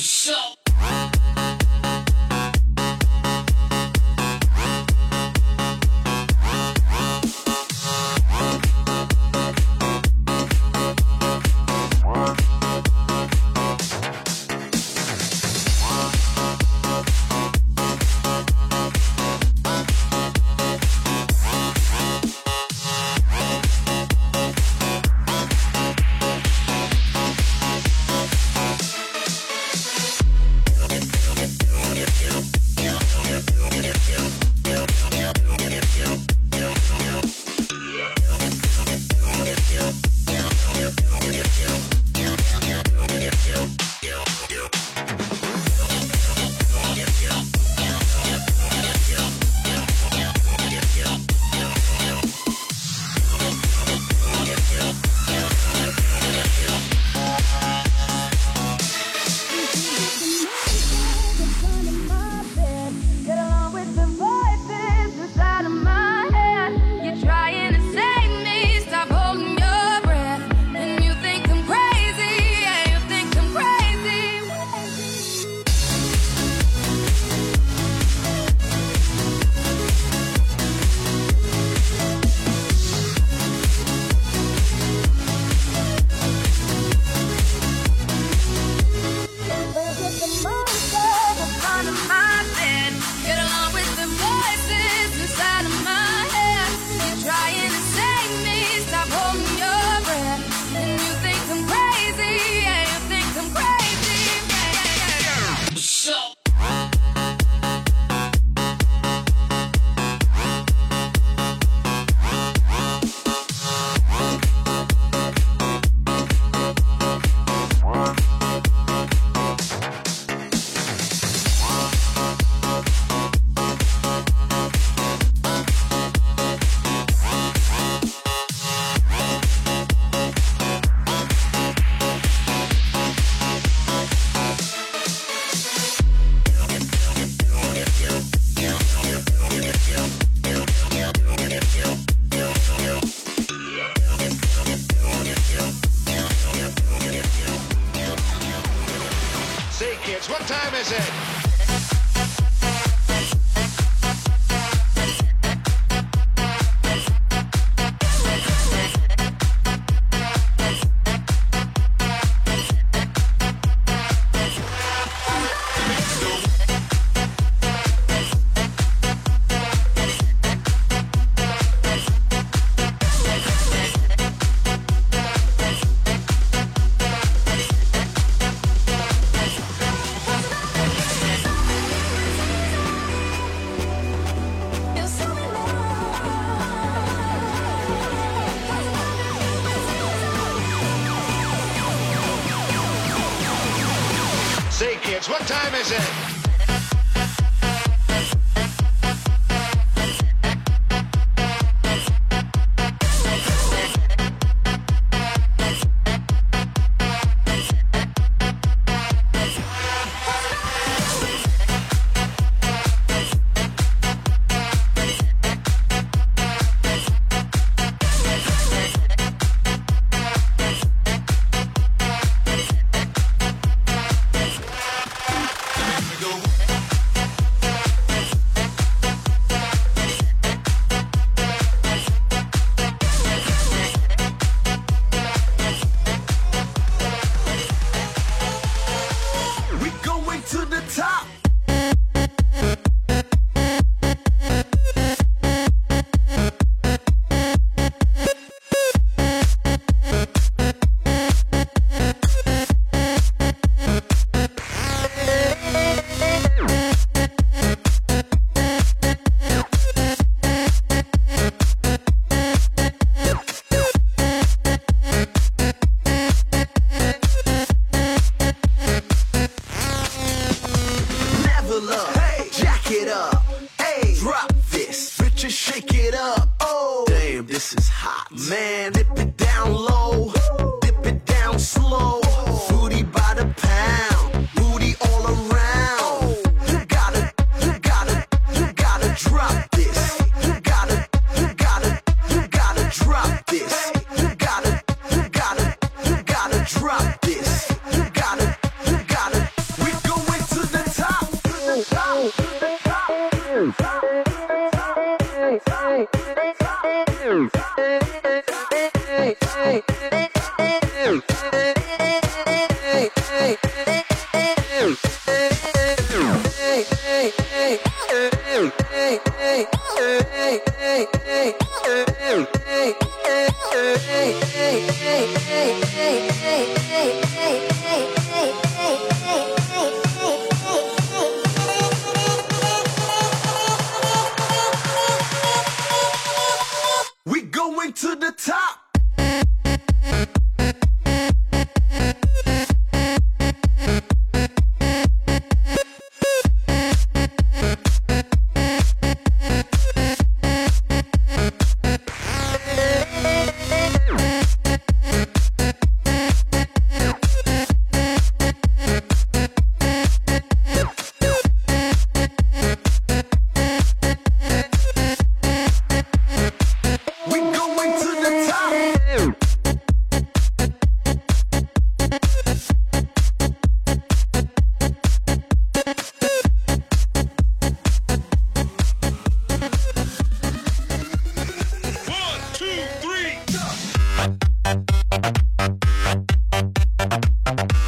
We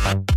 Bye.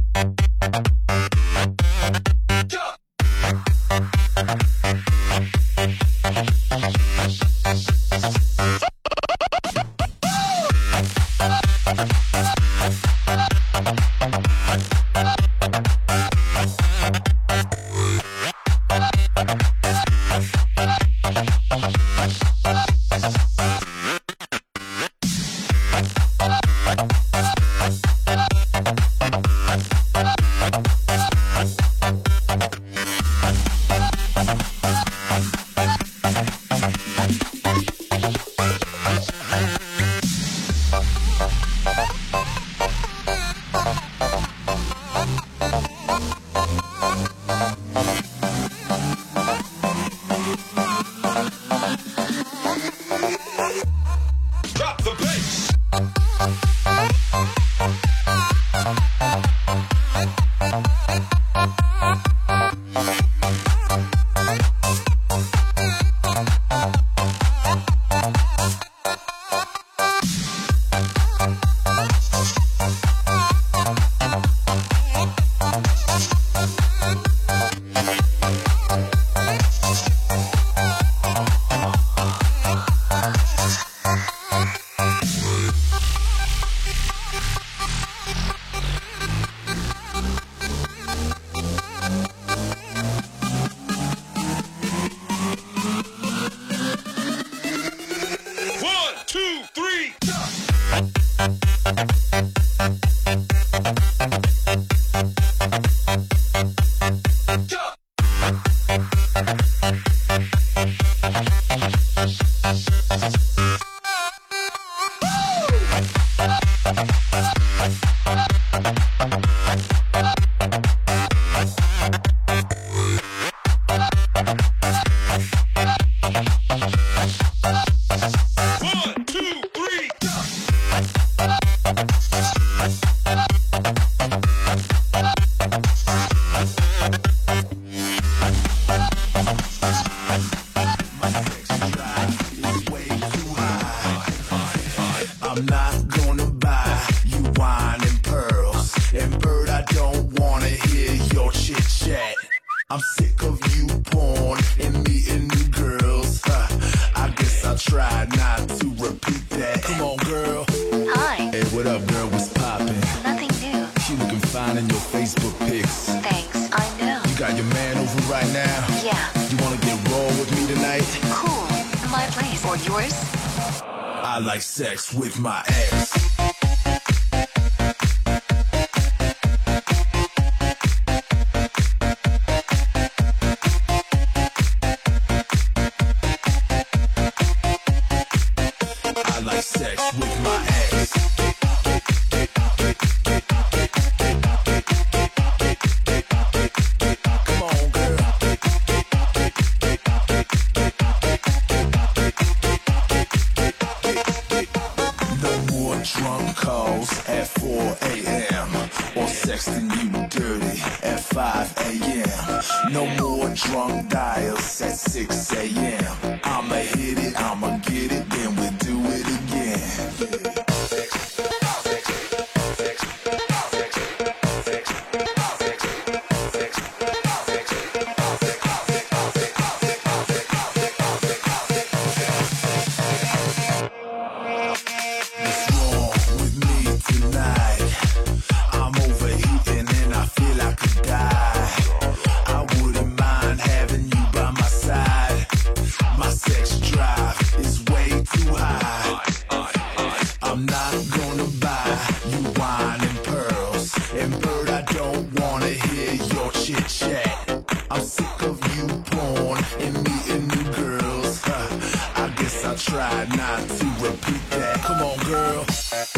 With my try not to repeat that. Come on, girl.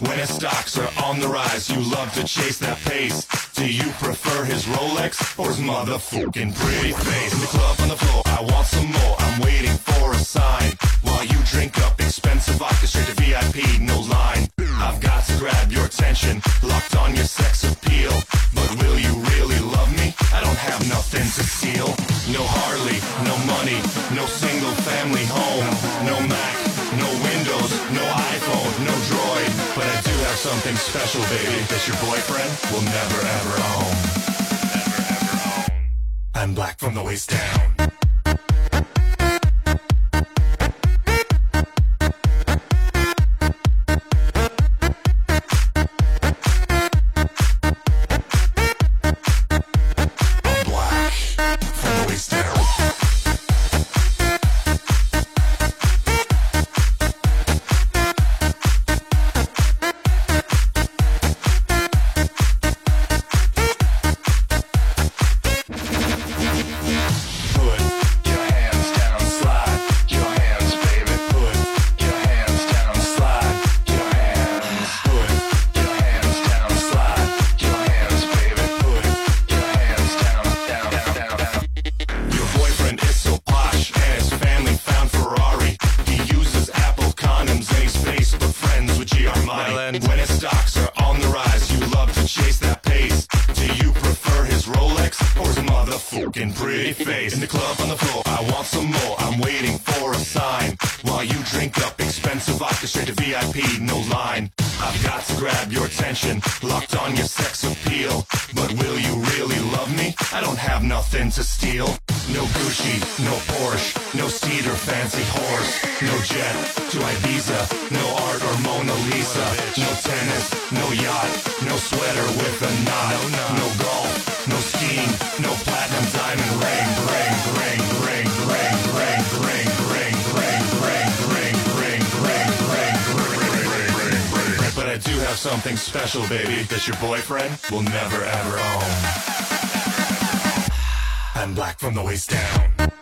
When his stocks are on the rise, you love to chase that pace. Do you prefer his Rolex or his motherfucking pretty face? In the club on the floor, I want some more. your boyfriend will never ever own. Never ever own. I'm black from the waist down. I'm And black from the waist down.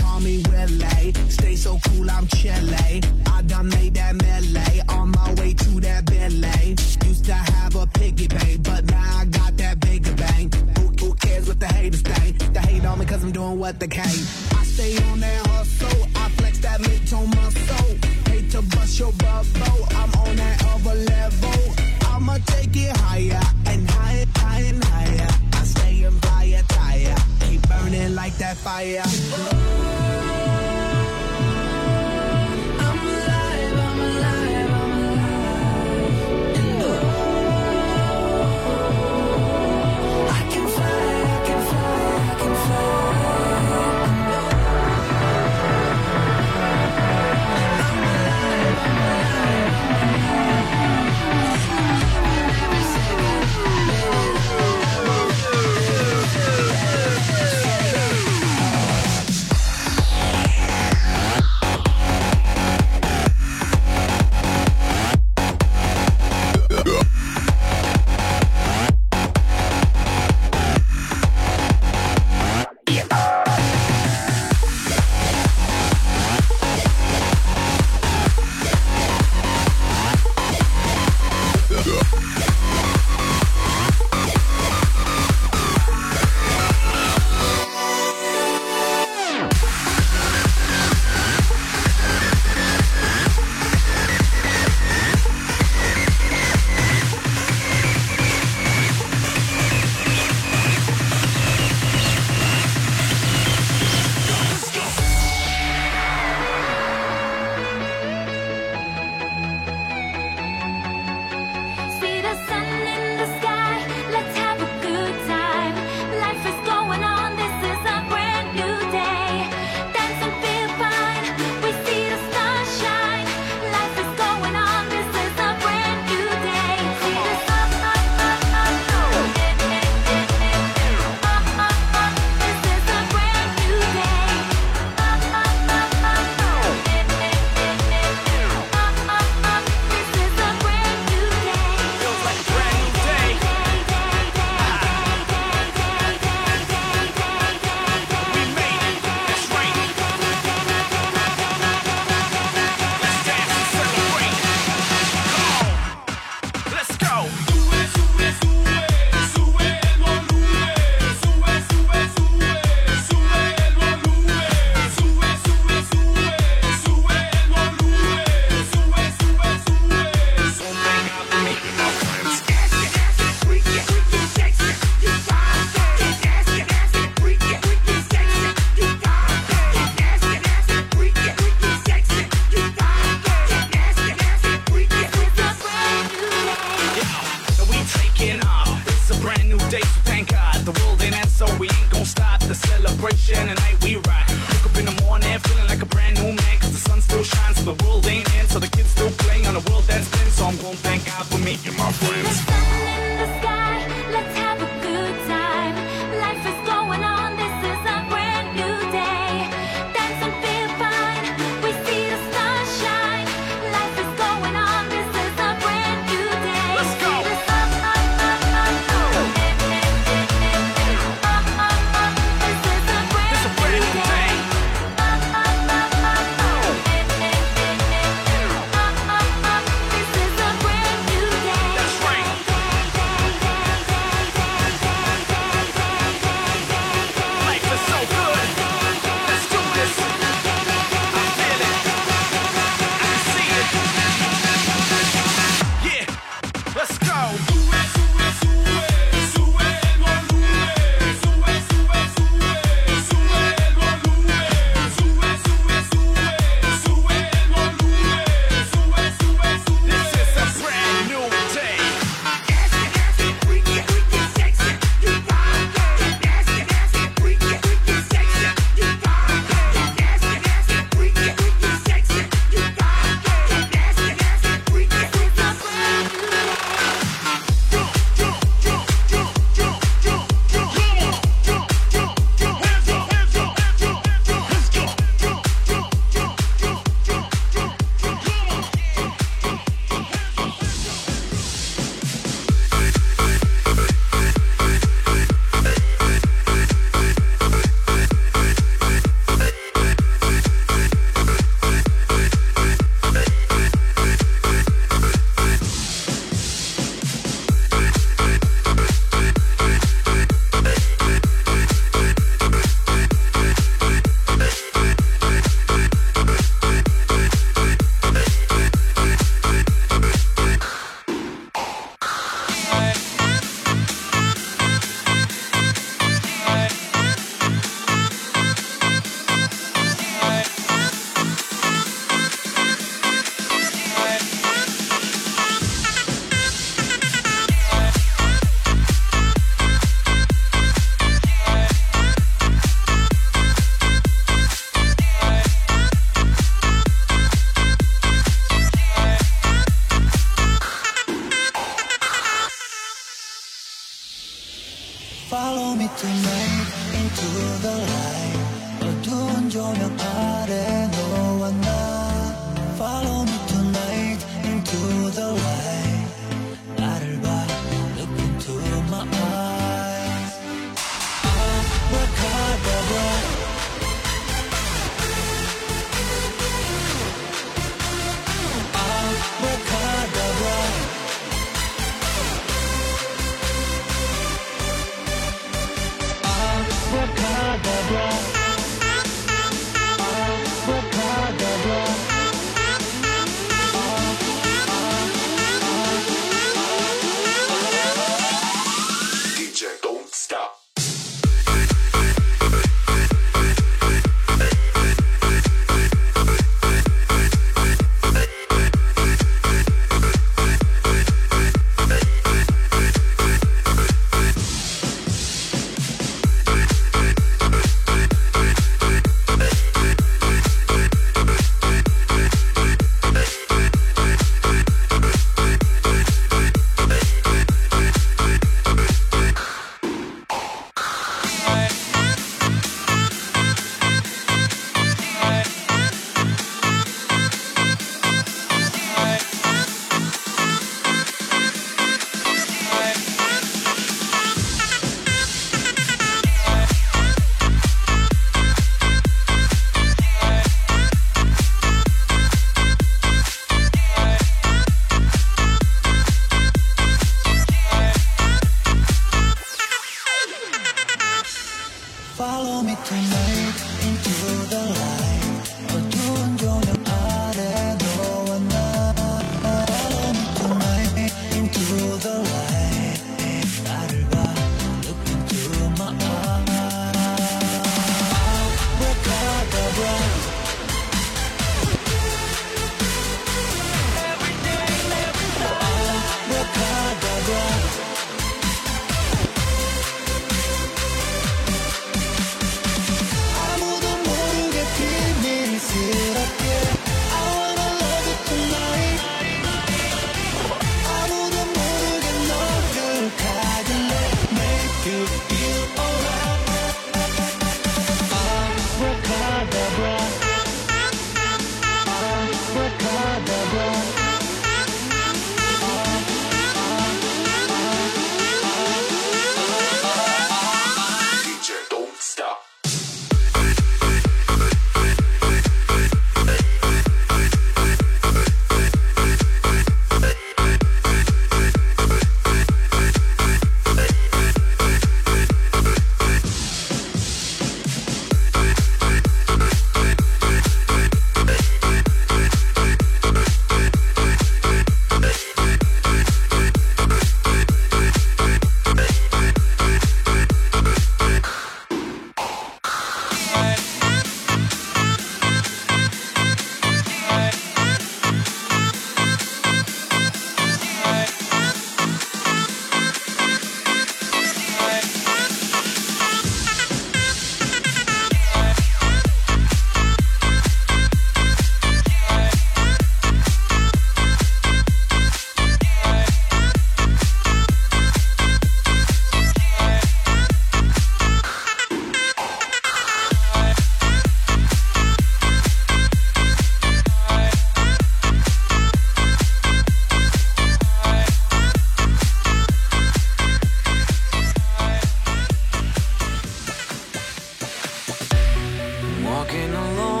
Walking along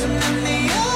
Dancing in the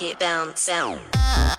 make it bounce down.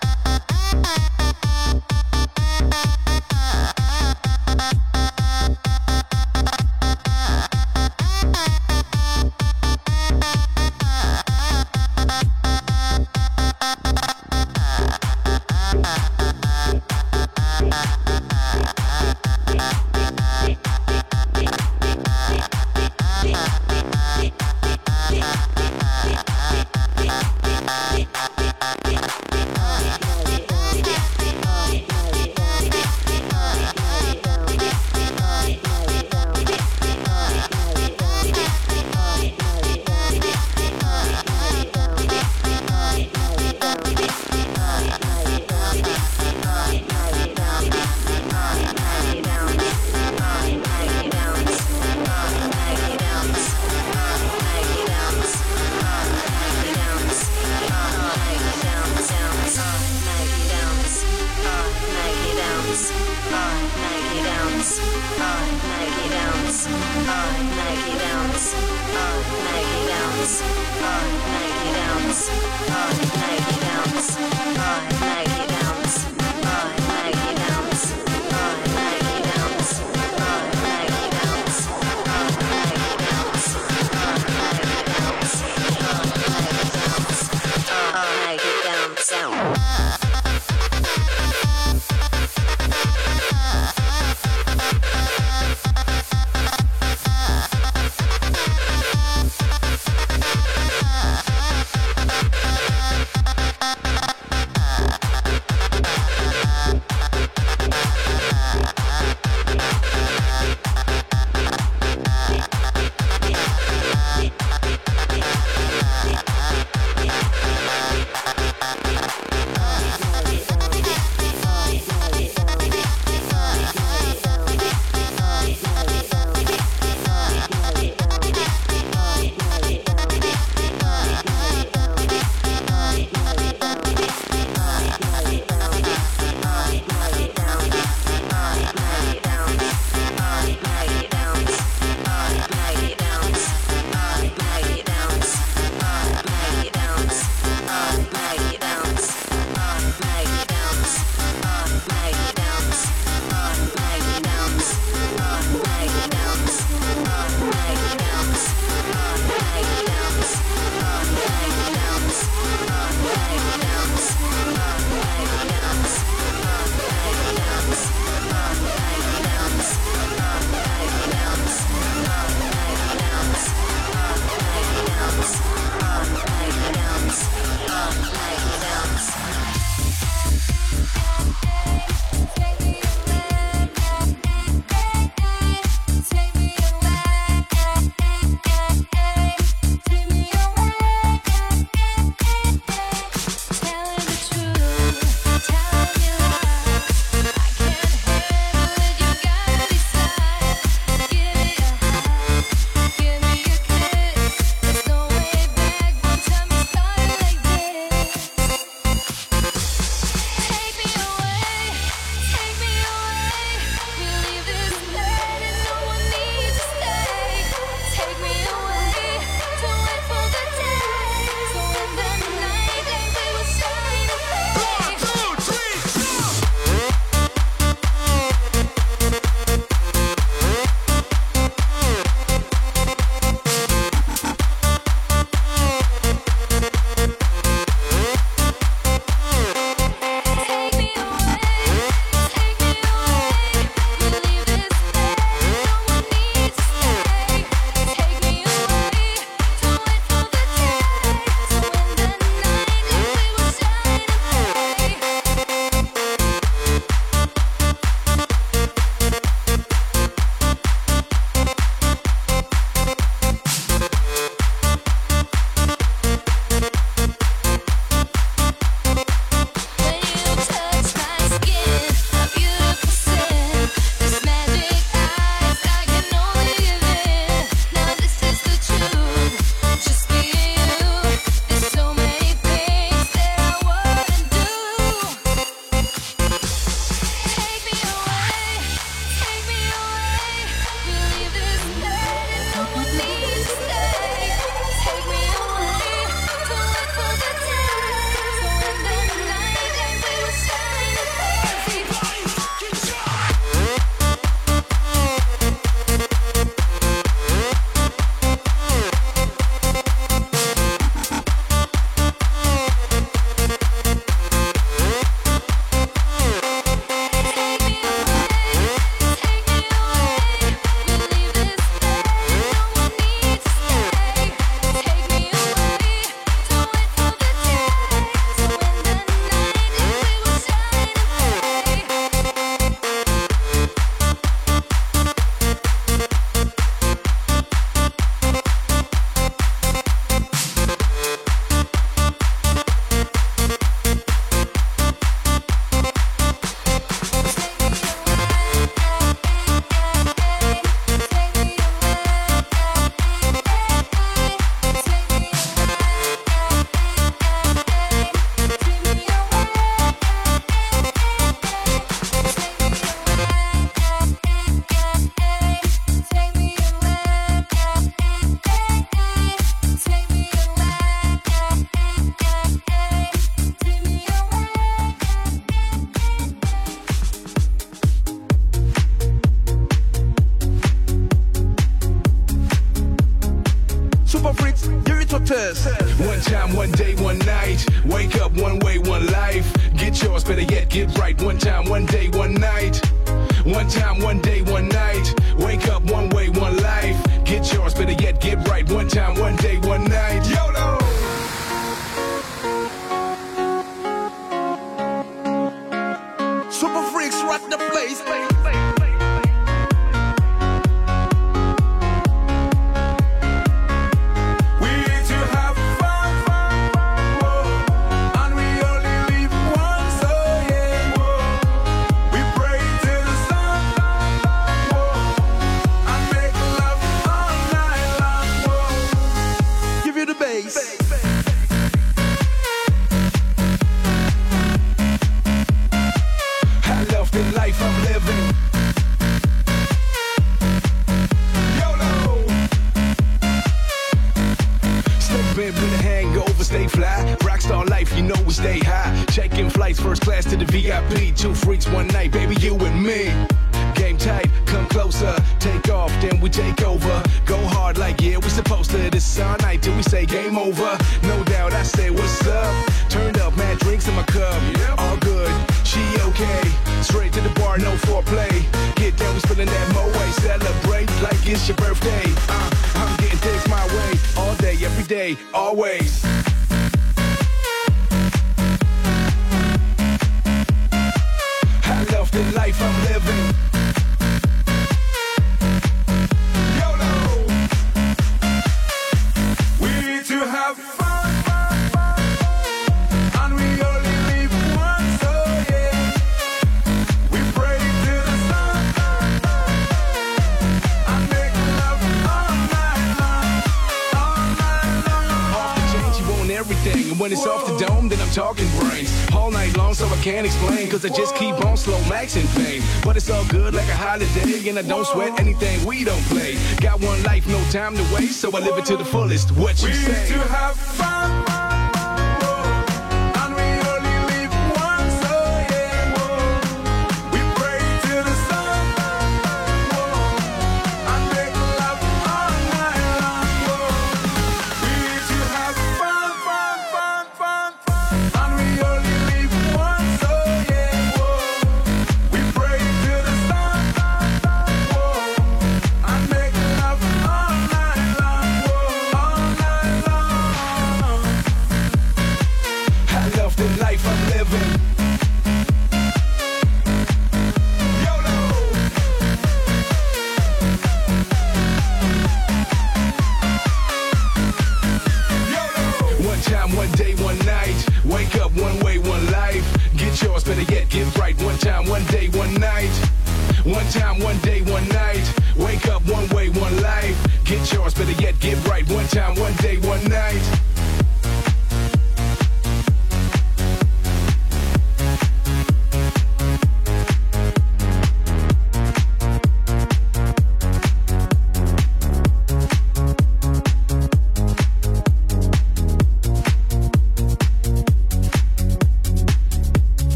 talking brains all night long, so I can't explain. Cause I just keep on slow maxing fame. But it's all good like a holiday, and I don't sweat anything we don't play. Got one life, no time to waste, so I live it to the fullest. What you we used To have fun.